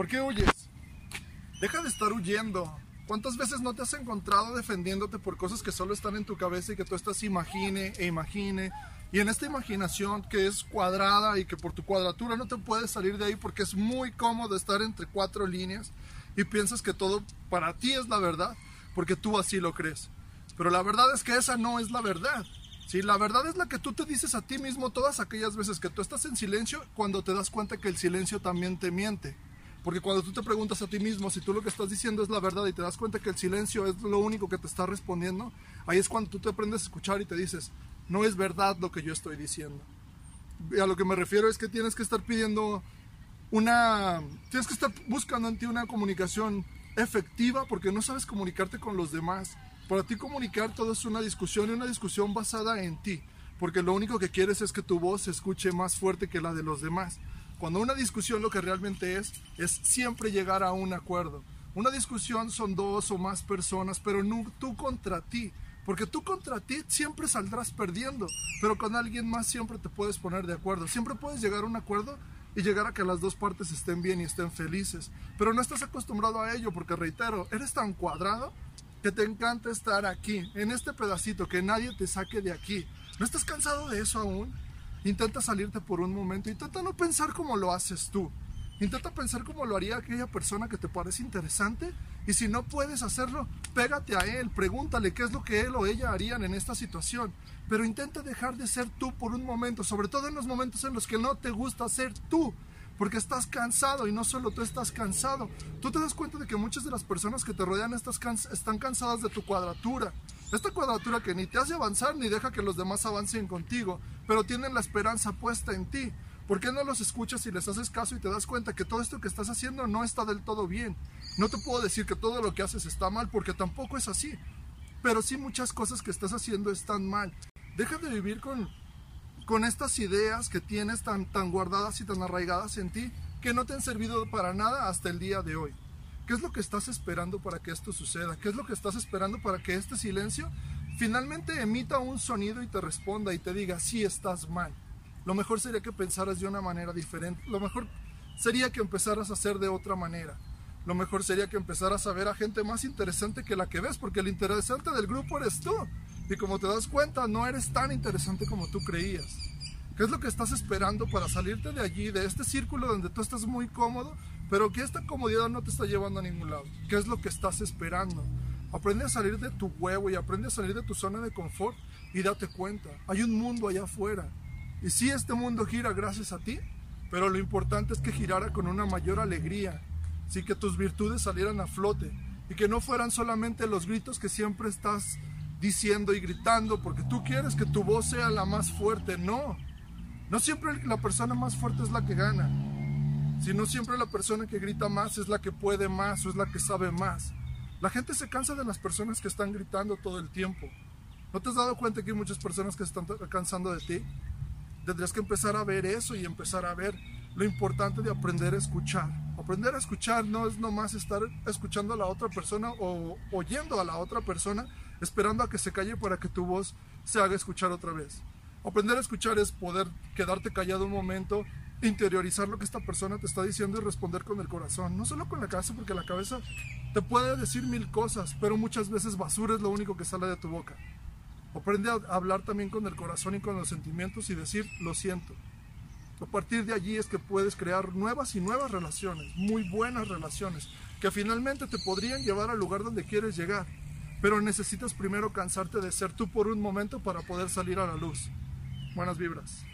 ¿Por qué huyes? Deja de estar huyendo. ¿Cuántas veces no te has encontrado defendiéndote por cosas que solo están en tu cabeza y que tú estás imagine e imagine? Y en esta imaginación que es cuadrada y que por tu cuadratura no te puedes salir de ahí porque es muy cómodo estar entre cuatro líneas y piensas que todo para ti es la verdad porque tú así lo crees. Pero la verdad es que esa no es la verdad. Sí, la verdad es la que tú te dices a ti mismo todas aquellas veces que tú estás en silencio cuando te das cuenta que el silencio también te miente. Porque cuando tú te preguntas a ti mismo si tú lo que estás diciendo es la verdad y te das cuenta que el silencio es lo único que te está respondiendo, ahí es cuando tú te aprendes a escuchar y te dices, no es verdad lo que yo estoy diciendo. Y a lo que me refiero es que tienes que estar pidiendo una, tienes que estar buscando en ti una comunicación efectiva porque no sabes comunicarte con los demás. Para ti comunicar todo es una discusión y una discusión basada en ti, porque lo único que quieres es que tu voz se escuche más fuerte que la de los demás. Cuando una discusión lo que realmente es, es siempre llegar a un acuerdo. Una discusión son dos o más personas, pero no tú contra ti. Porque tú contra ti siempre saldrás perdiendo, pero con alguien más siempre te puedes poner de acuerdo. Siempre puedes llegar a un acuerdo y llegar a que las dos partes estén bien y estén felices. Pero no estás acostumbrado a ello porque, reitero, eres tan cuadrado que te encanta estar aquí, en este pedacito, que nadie te saque de aquí. ¿No estás cansado de eso aún? Intenta salirte por un momento, intenta no pensar como lo haces tú. Intenta pensar como lo haría aquella persona que te parece interesante y si no puedes hacerlo, pégate a él, pregúntale qué es lo que él o ella harían en esta situación. Pero intenta dejar de ser tú por un momento, sobre todo en los momentos en los que no te gusta ser tú, porque estás cansado y no solo tú estás cansado. Tú te das cuenta de que muchas de las personas que te rodean están cansadas de tu cuadratura. Esta cuadratura que ni te hace avanzar ni deja que los demás avancen contigo, pero tienen la esperanza puesta en ti. ¿Por qué no los escuchas y les haces caso y te das cuenta que todo esto que estás haciendo no está del todo bien? No te puedo decir que todo lo que haces está mal porque tampoco es así. Pero sí muchas cosas que estás haciendo están mal. Deja de vivir con, con estas ideas que tienes tan, tan guardadas y tan arraigadas en ti que no te han servido para nada hasta el día de hoy. ¿Qué es lo que estás esperando para que esto suceda? ¿Qué es lo que estás esperando para que este silencio finalmente emita un sonido y te responda y te diga, sí estás mal? Lo mejor sería que pensaras de una manera diferente. Lo mejor sería que empezaras a hacer de otra manera. Lo mejor sería que empezaras a ver a gente más interesante que la que ves, porque el interesante del grupo eres tú. Y como te das cuenta, no eres tan interesante como tú creías. ¿Qué es lo que estás esperando para salirte de allí, de este círculo donde tú estás muy cómodo, pero que esta comodidad no te está llevando a ningún lado? ¿Qué es lo que estás esperando? Aprende a salir de tu huevo y aprende a salir de tu zona de confort y date cuenta, hay un mundo allá afuera. Y sí, este mundo gira gracias a ti, pero lo importante es que girara con una mayor alegría, sí que tus virtudes salieran a flote y que no fueran solamente los gritos que siempre estás diciendo y gritando porque tú quieres que tu voz sea la más fuerte, no. No siempre la persona más fuerte es la que gana, sino siempre la persona que grita más es la que puede más o es la que sabe más. La gente se cansa de las personas que están gritando todo el tiempo. ¿No te has dado cuenta que hay muchas personas que están cansando de ti? Tendrías que empezar a ver eso y empezar a ver lo importante de aprender a escuchar. Aprender a escuchar no es nomás estar escuchando a la otra persona o oyendo a la otra persona, esperando a que se calle para que tu voz se haga escuchar otra vez. Aprender a escuchar es poder quedarte callado un momento, interiorizar lo que esta persona te está diciendo y responder con el corazón, no solo con la cabeza, porque la cabeza te puede decir mil cosas, pero muchas veces basura es lo único que sale de tu boca. Aprende a hablar también con el corazón y con los sentimientos y decir lo siento. A partir de allí es que puedes crear nuevas y nuevas relaciones, muy buenas relaciones, que finalmente te podrían llevar al lugar donde quieres llegar. Pero necesitas primero cansarte de ser tú por un momento para poder salir a la luz. Buenas vibras.